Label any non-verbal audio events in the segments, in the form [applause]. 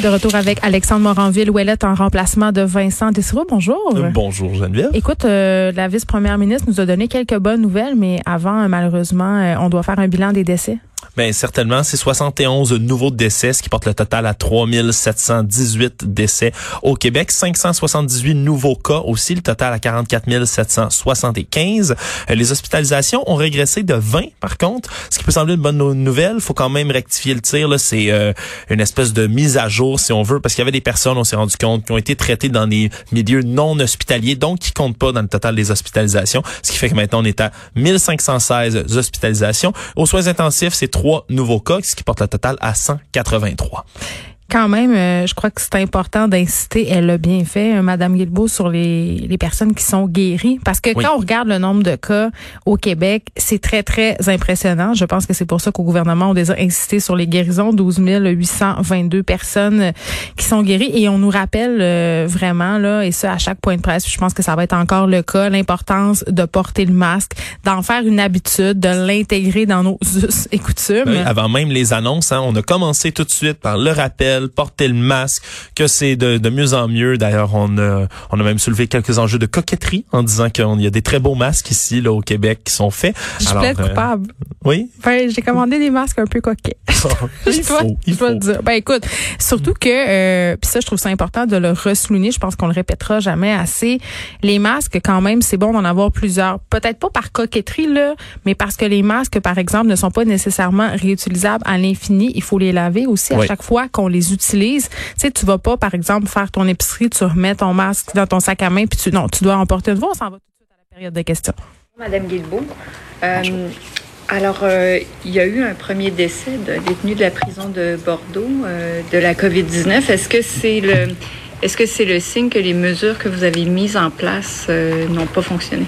De retour avec Alexandre Moranville-Ouellette en remplacement de Vincent Dessereau. Bonjour. Euh, bonjour Geneviève. Écoute, euh, la vice-première ministre nous a donné quelques bonnes nouvelles, mais avant, malheureusement, on doit faire un bilan des décès. Bien, certainement, c'est 71 nouveaux décès, ce qui porte le total à 3718 décès au Québec. 578 nouveaux cas aussi, le total à 44 775. Euh, les hospitalisations ont régressé de 20, par contre, ce qui peut sembler une bonne nouvelle. faut quand même rectifier le tir. Là, c'est euh, une espèce de mise à jour, si on veut, parce qu'il y avait des personnes, on s'est rendu compte, qui ont été traitées dans des milieux non hospitaliers, donc qui comptent pas dans le total des hospitalisations, ce qui fait que maintenant, on est à 1516 hospitalisations. Aux soins intensifs, c'est trois nouveaux cas, ce qui porte le total à 183 quand même, euh, je crois que c'est important d'inciter, elle l'a bien fait, euh, Madame Guilbeault, sur les, les personnes qui sont guéries. Parce que quand on regarde le nombre de cas au Québec, c'est très, très impressionnant. Je pense que c'est pour ça qu'au gouvernement, on a insisté sur les guérisons. 12 822 personnes euh, qui sont guéries. Et on nous rappelle vraiment, là, et ça à chaque point de presse, je pense que ça va être encore le cas, l'importance de porter le masque, d'en faire une habitude, de l'intégrer dans nos [laughs] us et coutumes. avant même les annonces, hein, on a commencé tout de suite par le rappel porter le masque, que c'est de, de, mieux en mieux. D'ailleurs, on a, on a même soulevé quelques enjeux de coquetterie en disant qu'il y a des très beaux masques ici, là, au Québec, qui sont faits. Je suis euh, coupable. Oui. Enfin, j'ai commandé des masques un peu coquets. [laughs] [laughs] il faut, il faut. dire. Ben écoute, surtout que, euh, puis ça, je trouve ça important de le ressouligner. Je pense qu'on le répétera jamais assez. Les masques, quand même, c'est bon d'en avoir plusieurs. Peut-être pas par coquetterie là, mais parce que les masques, par exemple, ne sont pas nécessairement réutilisables à l'infini. Il faut les laver aussi à chaque fois qu'on les Tu sais, tu vas pas, par exemple, faire ton épicerie, tu remets ton masque dans ton sac à main, puis tu, non, tu dois emporter une fois. On s'en va tout de suite à la période de questions. Madame Guilbeault. Euh, alors, euh, il y a eu un premier décès de détenu de la prison de Bordeaux euh, de la COVID-19. Est-ce que c'est le, est-ce que c'est le signe que les mesures que vous avez mises en place n'ont pas fonctionné?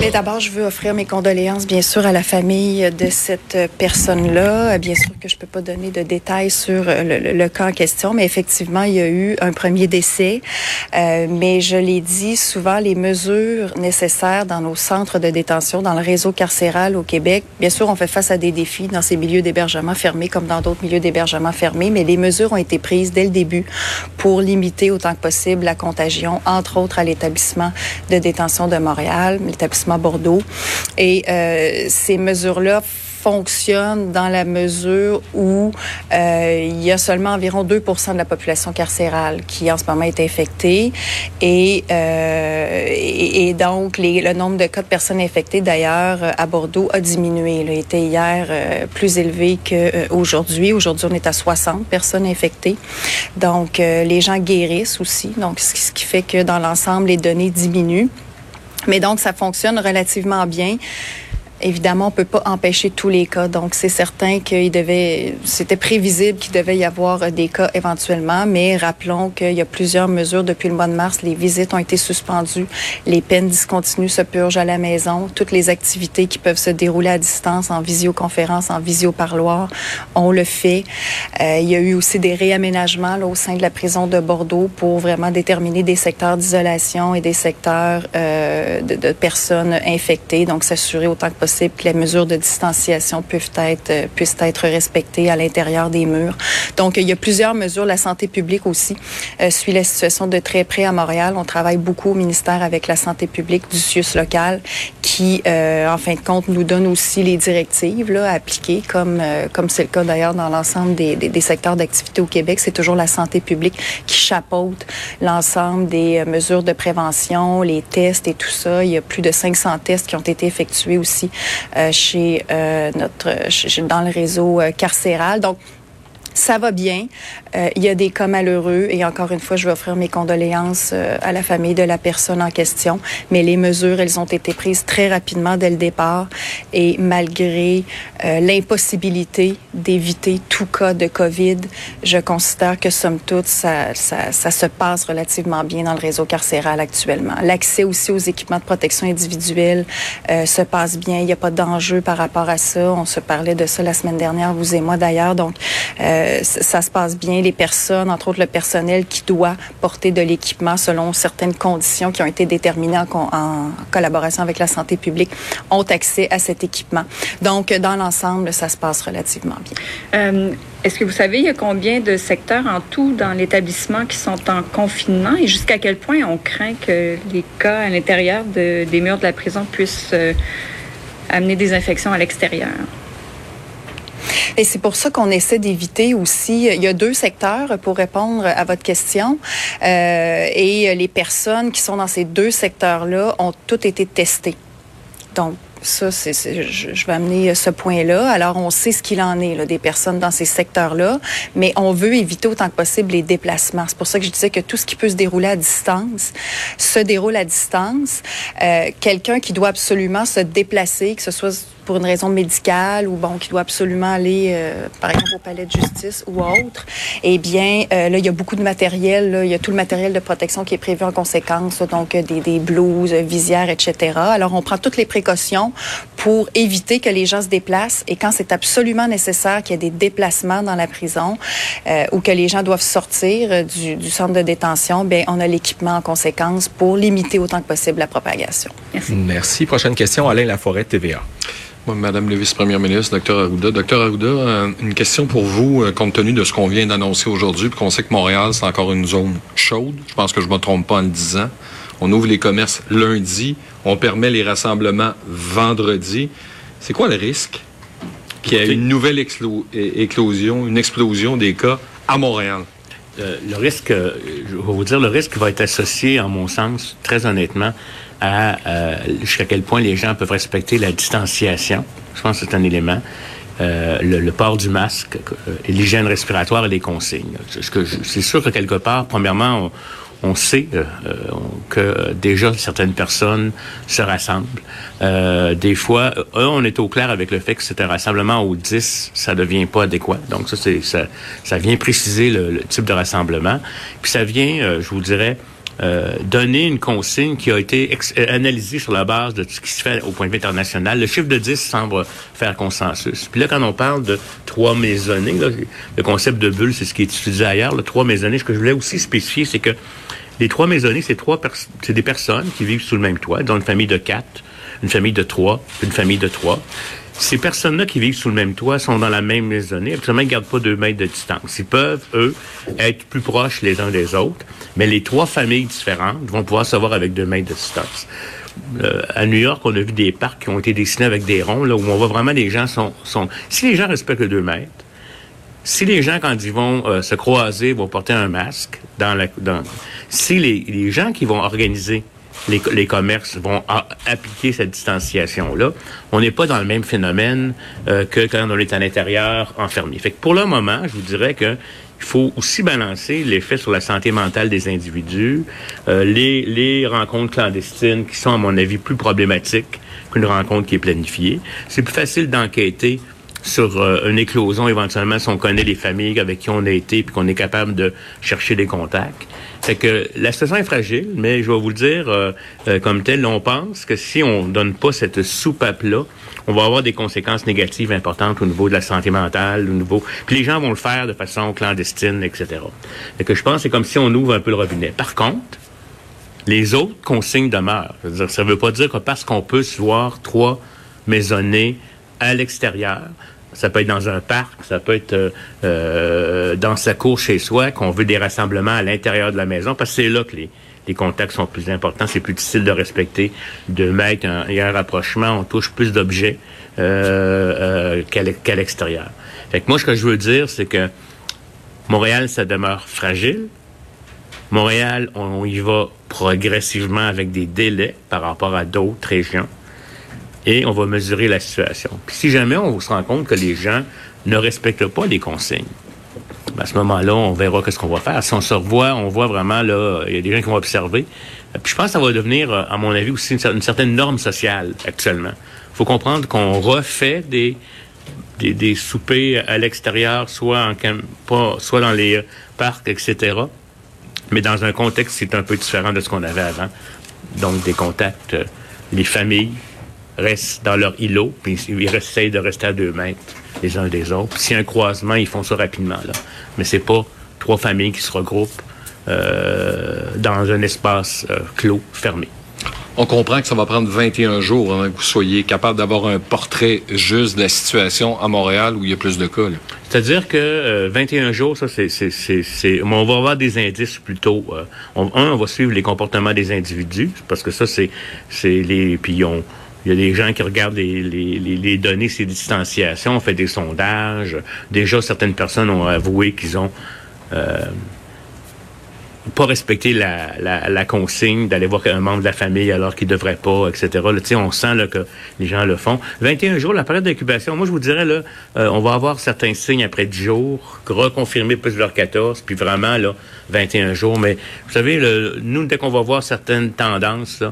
Mais d'abord, je veux offrir mes condoléances, bien sûr, à la famille de cette personne-là. Bien sûr que je peux pas donner de détails sur le, le, cas en question, mais effectivement, il y a eu un premier décès. Euh, mais je l'ai dit souvent, les mesures nécessaires dans nos centres de détention, dans le réseau carcéral au Québec, bien sûr, on fait face à des défis dans ces milieux d'hébergement fermés comme dans d'autres milieux d'hébergement fermés, mais les mesures ont été prises dès le début pour limiter autant que possible la contagion, entre autres à l'établissement de détention de Montréal, Bordeaux. Et euh, ces mesures-là fonctionnent dans la mesure où euh, il y a seulement environ 2% de la population carcérale qui en ce moment est infectée et, euh, donc le nombre de cas de personnes infectées d'ailleurs à Bordeaux a diminué. Il était hier plus élevé qu'aujourd'hui. Aujourd'hui, on est à 60 personnes infectées. Donc les gens guérissent aussi. Donc ce qui fait que dans l'ensemble, les données diminuent. Mais donc, ça fonctionne relativement bien. Évidemment, on peut pas empêcher tous les cas, donc c'est certain qu'il devait, c'était prévisible qu'il devait y avoir des cas éventuellement, mais rappelons qu'il y a plusieurs mesures depuis le mois de mars. Les visites ont été suspendues, les peines discontinues se purgent à la maison, toutes les activités qui peuvent se dérouler à distance, en visioconférence, en visioparloir, on le fait. Euh, il y a eu aussi des réaménagements là, au sein de la prison de Bordeaux pour vraiment déterminer des secteurs d'isolation et des secteurs euh, de, de personnes infectées, donc s'assurer autant que possible que les mesures de distanciation peuvent être, euh, puissent être respectées à l'intérieur des murs. Donc, il y a plusieurs mesures. La santé publique aussi euh, suit la situation de très près à Montréal. On travaille beaucoup au ministère avec la santé publique du CIUS local qui, euh, en fin de compte, nous donne aussi les directives là, à appliquer, comme euh, comme c'est le cas d'ailleurs dans l'ensemble des, des, des, secteurs d'activité au Québec. C'est toujours la santé publique qui chapeaute l'ensemble des mesures de prévention, les tests et tout ça. Il y a plus de 500 tests qui ont été effectués aussi euh, chez euh, notre dans le réseau euh, carcéral. Donc ça va bien. Euh, il y a des cas malheureux et encore une fois, je veux offrir mes condoléances euh, à la famille de la personne en question. Mais les mesures, elles ont été prises très rapidement dès le départ et malgré euh, l'impossibilité d'éviter tout cas de COVID, je considère que somme toute, ça, ça, ça se passe relativement bien dans le réseau carcéral actuellement. L'accès aussi aux équipements de protection individuelle se passe bien. Il n'y a pas d'enjeu par rapport à ça. On se parlait de ça la semaine dernière, vous et moi d'ailleurs. Donc, euh, ça se passe bien. Les personnes, entre autres le personnel qui doit porter de l'équipement selon certaines conditions qui ont été déterminées en, collaboration avec la santé publique, ont accès à cet équipement. Donc, dans l'ensemble, ça se passe relativement bien. Euh, est-ce que vous savez, il y a combien de secteurs en tout dans l'établissement qui sont en confinement et jusqu'à quel point on craint que les cas à l'intérieur des murs de la prison puissent euh, amener des infections à l'extérieur? Et c'est pour ça qu'on essaie d'éviter aussi. Il y a deux secteurs pour répondre à votre question. Euh, et les personnes qui sont dans ces deux secteurs-là ont toutes été testées. Donc, ça, c'est, je, vais amener ce point-là. Alors, on sait ce qu'il en est là, des personnes dans ces secteurs-là, mais on veut éviter autant que possible les déplacements. C'est pour ça que je disais que tout ce qui peut se dérouler à distance se déroule à distance. Euh, quelqu'un qui doit absolument se déplacer, que ce soit pour une raison médicale ou bon qui doit absolument aller euh, par exemple au palais de justice ou autre, eh bien euh, là il y a beaucoup de matériel, il y a tout le matériel de protection qui est prévu en conséquence, donc euh, des, des blouses, visières, etc. Alors on prend toutes les précautions pour éviter que les gens se déplacent et quand c'est absolument nécessaire qu'il y ait des déplacements dans la prison ou que les gens doivent sortir du, centre de détention, bien on a l'équipement en conséquence pour limiter autant que possible la propagation. Merci. Merci. Prochaine question, Alain Laforêt, TVA. Madame le vice-première ministre, docteur Arruda. Docteur Arruda, euh, une question pour vous, euh, compte tenu de ce qu'on vient d'annoncer aujourd'hui, puis qu'on sait que Montréal, c'est encore une zone chaude. Je pense que je me trompe pas en le disant. On ouvre les commerces lundi, on permet les rassemblements vendredi. C'est quoi le risque qu'il y ait une nouvelle éclosion, une explosion des cas à Montréal? Euh, le risque, je vais vous dire, le risque va être associé, en mon sens, très honnêtement, à euh, jusqu'à quel point les gens peuvent respecter la distanciation. Je pense que c'est un élément. Euh, le, port du masque, euh, l'hygiène respiratoire et les consignes. C'est sûr que quelque part, premièrement, on, sait euh, que déjà certaines personnes se rassemblent. des fois, on est au clair avec le fait que c'est un rassemblement au 10, ça devient pas adéquat. Donc ça, ça, ça vient préciser le, le, type de rassemblement. Puis ça vient, je vous dirais, euh, donner une consigne qui a été euh, analysée sur la base de ce qui se fait au point de vue international. Le chiffre de 10 semble faire consensus. Puis là, quand on parle de trois maisonnées, le concept de bulle, c'est ce qui est utilisé ailleurs, le trois maisonnées, ce que je voulais aussi spécifier, c'est que les trois maisonnées, c'est trois c'est des personnes qui vivent sous le même toit, dans une famille de quatre, une famille de trois, une famille de trois. Ces personnes-là qui vivent sous le même toit sont dans la même maisonnée. Absolument, ils ne gardent pas deux mètres de distance. Ils peuvent, eux, être plus proches les uns des autres, mais les trois familles différentes vont pouvoir se voir avec deux mètres de distance. Euh, à New York, on a vu des parcs qui ont été dessinés avec des ronds, là, où on voit vraiment les gens sont... sont... Si les gens respectent deux mètres, si les gens, quand ils vont euh, se croiser, vont porter un masque, dans la, dans, si les gens qui vont organiser les, commerces vont appliquer cette distanciation-là. On n'est pas dans le même phénomène euh, que quand on est à l'intérieur enfermé. Fait que pour le moment, je vous dirais que il faut aussi balancer l'effet sur la santé mentale des individus, euh, les, les rencontres clandestines qui sont, à mon avis, plus problématiques qu'une rencontre qui est planifiée. C'est plus facile d'enquêter sur euh, une éclosion éventuellement si on connaît les familles avec qui on a été puis qu'on est capable de chercher des contacts. Fait que la situation est fragile, mais je vais vous le dire euh, euh, comme tel, on pense que si on donne pas cette soupape-là, on va avoir des conséquences négatives importantes au niveau de la santé mentale, au niveau... Puis les gens vont le faire de façon clandestine, etc. Fait que je pense que c'est comme si on ouvre un peu le robinet. Par contre, les autres consignes demeurent. ça veut pas dire que parce qu'on peut se voir trois maisonnées à l'extérieur, ça peut être dans un parc, ça peut être euh, euh, dans sa cour chez soi, qu'on veut des rassemblements à l'intérieur de la maison, parce que c'est là que les, contacts sont plus importants, c'est plus difficile de respecter, de mettre un, un rapprochement, on touche plus d'objets euh qu'à l'extérieur. Fait que moi, ce que je veux dire, c'est que Montréal, ça demeure fragile. Montréal, on y va progressivement avec des délais par rapport à d'autres régions et on va mesurer la situation. Puis si jamais on se rend compte que les gens ne respectent pas les consignes, ben, à ce moment-là, on verra qu'est-ce qu'on va faire. Si on se revoit, on voit vraiment, là, il y a des gens qui vont observer. Puis je pense que ça va devenir, euh, à mon avis, aussi une, certaine norme sociale actuellement. Il faut comprendre qu'on refait des, des, des, soupers à l'extérieur, soit, en, soit dans les parcs, etc. Mais dans un contexte, c'est un peu différent de ce qu'on avait avant. Donc, des contacts, euh, les familles, restent dans leur îlot, puis ils essayent de rester à deux mètres les uns des autres. S'il y a un croisement, ils font ça rapidement. Là. Mais c'est pas trois familles qui se regroupent euh, dans un espace euh, clos, fermé. On comprend que ça va prendre 21 jours avant que vous soyez capable d'avoir un portrait juste de la situation à Montréal où il y a plus de cas. C'est-à-dire que 21 jours, ça, c'est, c'est, c'est, on va avoir des indices plutôt. un, on va suivre les comportements des individus parce que ça, c'est, c'est les, puis on, il y a des gens qui regardent les, données, ces distanciations, on fait des sondages. Déjà, certaines personnes ont avoué qu'ils ont euh, pas respecté la, la, consigne d'aller voir un membre de la famille alors qu'il devrait pas, etc. Là, on sent là, que les gens le font. 21 jours, la période d'incubation, moi je vous dirais, là, euh, on va avoir certains signes après 10 jours, reconfirmer plus leur 14, puis vraiment là, 21 jours. Mais vous savez, le, nous, dès qu'on va voir certaines tendances,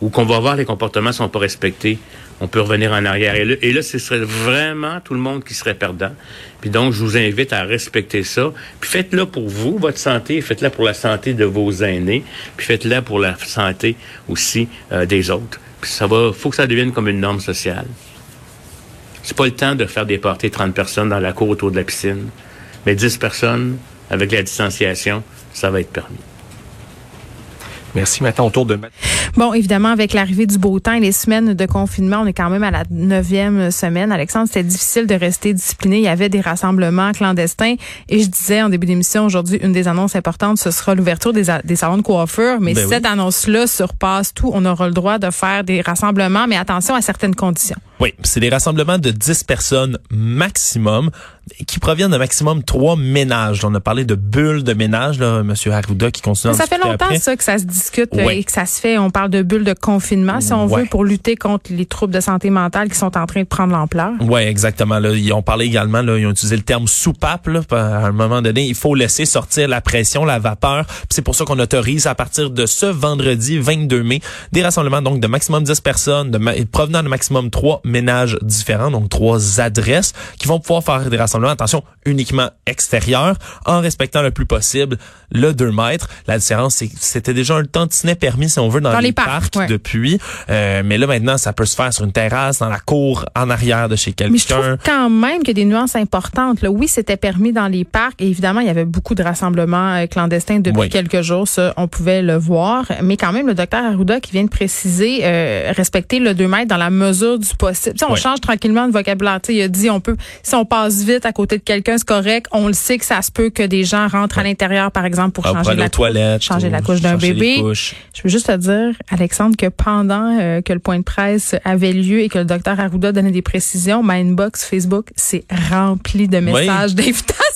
ou qu'on va voir les comportements sont pas respectés, on peut revenir en arrière. Et là, ce serait vraiment tout le monde qui serait perdant. Puis donc, je vous invite à respecter ça. Puis faites-le pour vous, votre santé, faites-le pour la santé de vos aînés, puis faites-le pour la santé aussi euh, des autres. Puis ça va, faut que ça devienne comme une norme sociale. C'est pas le temps de faire des parties 30 personnes dans la cour autour de la piscine, mais 10 personnes avec la distanciation, ça va être permis. Merci. Maintenant, autour de... Bon, évidemment, avec l'arrivée du beau temps et les semaines de confinement, on est quand même à la neuvième semaine. Alexandre, c'était difficile de rester discipliné. Il y avait des rassemblements clandestins. Et je disais en début d'émission, aujourd'hui, une des annonces importantes, ce sera l'ouverture des, des salons de coiffure. Mais ben cette annonce-là surpasse tout. On aura le droit de faire des rassemblements, mais attention à certaines conditions. Oui, c'est des rassemblements de 10 personnes maximum qui proviennent de maximum trois ménages. On a parlé de bulles de ménage, là, M. Arruda, qui continue Ça fait longtemps ça que ça se discute euh, et que ça se fait. On parle de bulles de confinement, si on veut, pour lutter contre les troubles de santé mentale qui sont en train de prendre l'ampleur. Oui, exactement. Là, ils ont parlé également, là, ils ont utilisé le terme soupape. Là, à un moment donné, il faut laisser sortir la pression, la vapeur. C'est pour ça qu'on autorise à partir de ce vendredi 22 mai des rassemblements donc de maximum 10 personnes, de provenant de maximum 3 ménages différents, donc trois adresses, qui vont pouvoir faire des rassemblements, attention, uniquement extérieurs, en respectant le plus possible le 2 mètres. La différence, c'est que c'était déjà un tantinet permis, si on veut, dans, les, parcs, depuis. Euh, mais là, maintenant, ça peut se faire sur une terrasse, dans la cour, en arrière de chez quelqu'un. Mais je trouve quand même qu'il y a des nuances importantes. Là. Oui, c'était permis dans les parcs. Et évidemment, il y avait beaucoup de rassemblements euh, clandestins depuis quelques jours. Ça, on pouvait le voir. Mais quand même, le docteur Arruda qui vient de préciser euh, respecter le 2 mètres dans la mesure du possible on change tranquillement de vocabulaire. il a dit on peut, si on passe vite à côté de quelqu'un, c'est correct. On le sait que ça se peut que des gens rentrent à l'intérieur, par exemple, pour ah, changer la toilette, changer la couche d'un bébé. Je veux juste te dire, Alexandre, que pendant euh, que le point de presse avait lieu et que le docteur Arruda donnait des précisions, ma inbox Facebook s'est rempli de messages d'invitation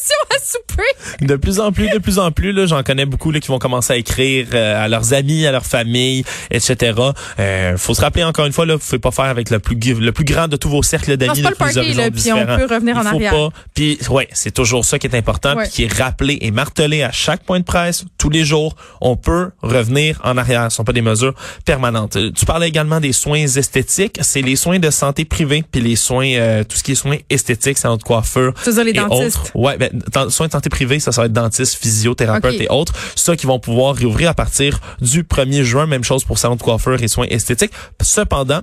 [laughs] De plus en plus, de plus en plus, là, j'en connais beaucoup là, qui vont commencer à écrire euh, à leurs amis, à leur famille, etc. Euh, faut se rappeler encore une fois, là, vous pouvez pas faire avec le plus le plus grand de tous vos cercles d'amis, le plus là, puis on peut revenir en arrière. Pas, puis ouais, c'est toujours ça qui est important, puis qui est rappelé et martelé à chaque point de presse, tous les jours. On peut revenir en arrière. Ce sont pas des mesures permanentes. Euh, tu parlais également des soins esthétiques. C'est les soins de santé privée, puis les soins, euh, tout ce qui est soins esthétiques, salon de coiffure. C'est ça, les dentistes. Autres. Ouais, ben, soins de santé privée, ça, ça va être dentiste, physiothérapeute et autres. Ça qui vont pouvoir réouvrir à partir du 1er juin. Même chose pour salon de coiffure et soins esthétiques. Cependant,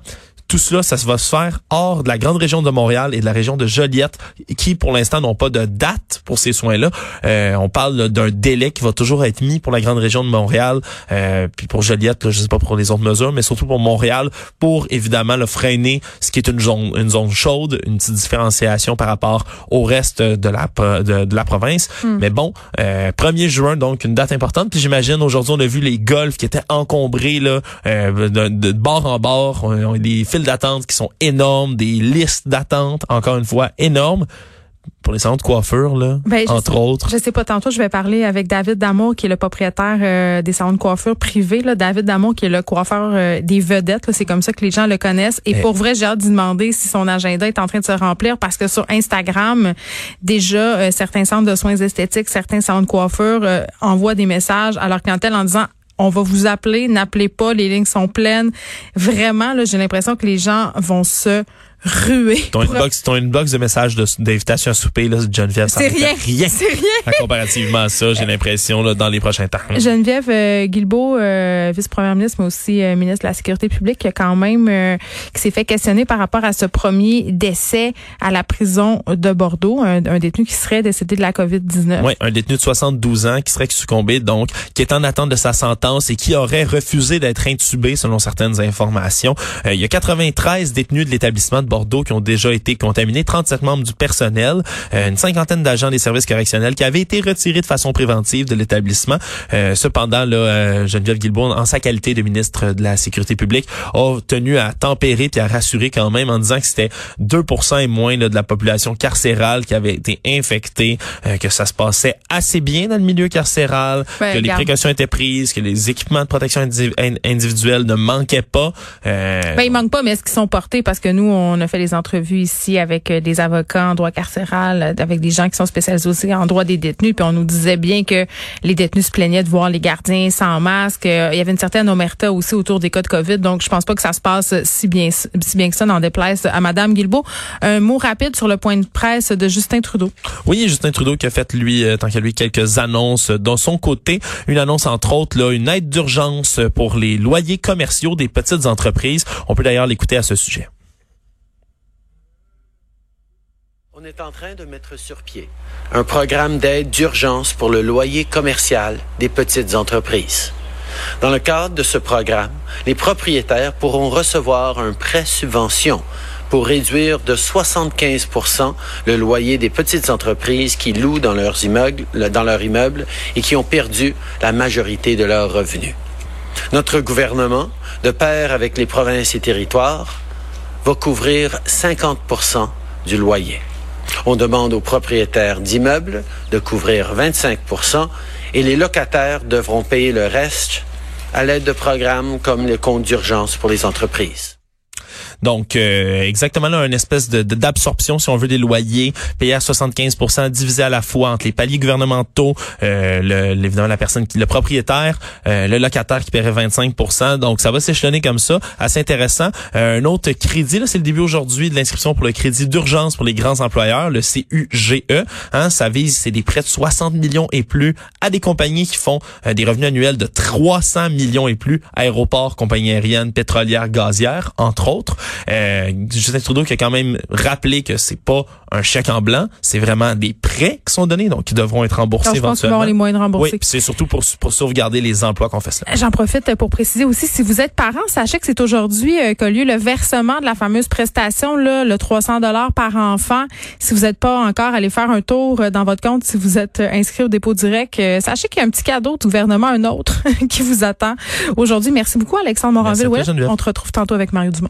tout cela, ça va se faire hors de la grande région de Montréal et de la région de Joliette, qui pour l'instant n'ont pas de date pour ces soins-là. Euh, on parle d'un délai qui va toujours être mis pour la grande région de Montréal, euh, puis pour Joliette, là, je sais pas pour les autres mesures, mais surtout pour Montréal, pour évidemment le freiner, ce qui est une zone, une zone chaude, une petite différenciation par rapport au reste de la de, la province. Hmm. Mais bon, euh, 1er juin, donc une date importante. Puis j'imagine aujourd'hui on a vu les golfs qui étaient encombrés là, euh, de, de, bord en bord, les d'attente qui sont énormes, des listes d'attente, encore une fois, énormes pour les salons de coiffure, là, ben, entre autres. Je sais pas, tantôt, je vais parler avec David Damour, qui est le propriétaire euh, des salons de coiffure privés. Là. David Damour, qui est le coiffeur euh, des vedettes. C'est comme ça que les gens le connaissent. Et, eh. pour vrai, j'ai hâte de demander si son agenda est en train de se remplir parce que sur Instagram, déjà, euh, certains centres de soins esthétiques, certains salons de coiffure envoient des messages à leur clientèle en disant on va vous appeler, n'appelez pas, les lignes sont pleines. Vraiment, là, j'ai l'impression que les gens vont se rué. Ton inbox, ton inbox de messages d'invitation à souper, là, Geneviève, c'est rien. rien. C'est rien. [laughs] comparativement à ça, j'ai l'impression, là, dans les prochains temps. Geneviève euh, Guilbeault, euh, vice-première ministre, mais aussi euh, ministre de la Sécurité publique, qui a quand même, euh, qui s'est fait questionner par rapport à ce premier décès à la prison de Bordeaux, un, un détenu qui serait décédé de la COVID-19. Oui, un détenu de 72 ans qui serait succombé, donc, qui est en attente de sa sentence et qui aurait refusé d'être intubé, selon certaines informations. Euh, il y a 93 détenus de l'établissement de Bordeaux qui ont déjà été contaminés, 37 membres du personnel, euh, une cinquantaine d'agents des services correctionnels qui avaient été retirés de façon préventive de l'établissement. Euh, cependant, là, euh, Geneviève Guilbault, en sa qualité de ministre de la Sécurité publique, a tenu à tempérer et à rassurer quand même en disant que c'était 2 et moins là, de la population carcérale qui avait été infectée, que ça se passait assez bien dans le milieu carcéral, Ben, que les précautions étaient prises, que les équipements de protection indiv- in- individuelle ne manquaient pas. Euh, Ben, il manque pas, mais est-ce qu'ils sont portés? Parce que nous, on a fait les entrevues ici avec euh, des avocats en droit carcéral, euh, avec des gens qui sont spécialisés aussi en droit des détenus, puis on nous disait bien que les détenus se plaignaient de voir les gardiens sans masque. Euh, Il y avait une certaine omerta aussi autour des cas de COVID, donc je pense pas que ça se passe si bien, si bien que ça, n'en déplaise à Madame Guilbeault. Un mot rapide sur le point de presse de Justin Trudeau. Oui, Justin Trudeau qui a fait lui, tant qu'à lui, quelques annonces de son côté. Une annonce entre autres, là, une aide d'urgence pour les loyers commerciaux des petites entreprises. On peut d'ailleurs l'écouter à ce sujet. On est en train de mettre sur pied un programme d'aide d'urgence pour le loyer commercial des petites entreprises. Dans le cadre de ce programme, les propriétaires pourront recevoir un prêt subvention pour réduire de 75 le loyer des petites entreprises qui louent dans leurs immeubles, et qui ont perdu la majorité de leurs revenus. Notre gouvernement, de pair avec les provinces et territoires, va couvrir 50% du loyer. On demande aux propriétaires d'immeubles de couvrir 25% et les locataires devront payer le reste à l'aide de programmes comme le compte d'urgence pour les entreprises. Donc, euh, exactement là, une espèce de d'absorption, si on veut, des loyers payés à 75% divisé à la fois entre les paliers gouvernementaux, euh, le, évidemment la personne qui, le propriétaire, euh, le locataire qui paierait 25% Donc, ça va s'échelonner comme ça, assez intéressant. Euh, un autre crédit, là, c'est le début aujourd'hui de l'inscription pour le crédit d'urgence pour les grands employeurs, le CUGE. Hein, ça vise, c'est des prêts de 60 millions et plus à des compagnies qui font euh, des revenus annuels de 300 millions et plus, aéroports, compagnies aériennes, pétrolières, gazières, entre autres. Euh, Justin Trudeau qui a quand même rappelé que c'est pas un chèque en blanc, c'est vraiment des prêts qui sont donnés, donc qui devront être remboursés Alors, je pense éventuellement. avoir les moyens de rembourser. Oui, puis c'est surtout pour, pour sauvegarder les emplois qu'on fait cela. J'en profite pour préciser aussi, si vous êtes parent, sachez que c'est aujourd'hui euh, qu'a lieu le versement de la fameuse prestation, là, le 300 dollars par enfant. Si vous n'êtes pas encore allé faire un tour euh, dans votre compte, si vous êtes euh, inscrit au dépôt direct, sachez qu'il y a un petit cadeau du gouvernement, un autre, [laughs] qui vous attend aujourd'hui. Merci beaucoup, Alexandre Moranville. On te retrouve tantôt avec Mario Dumont.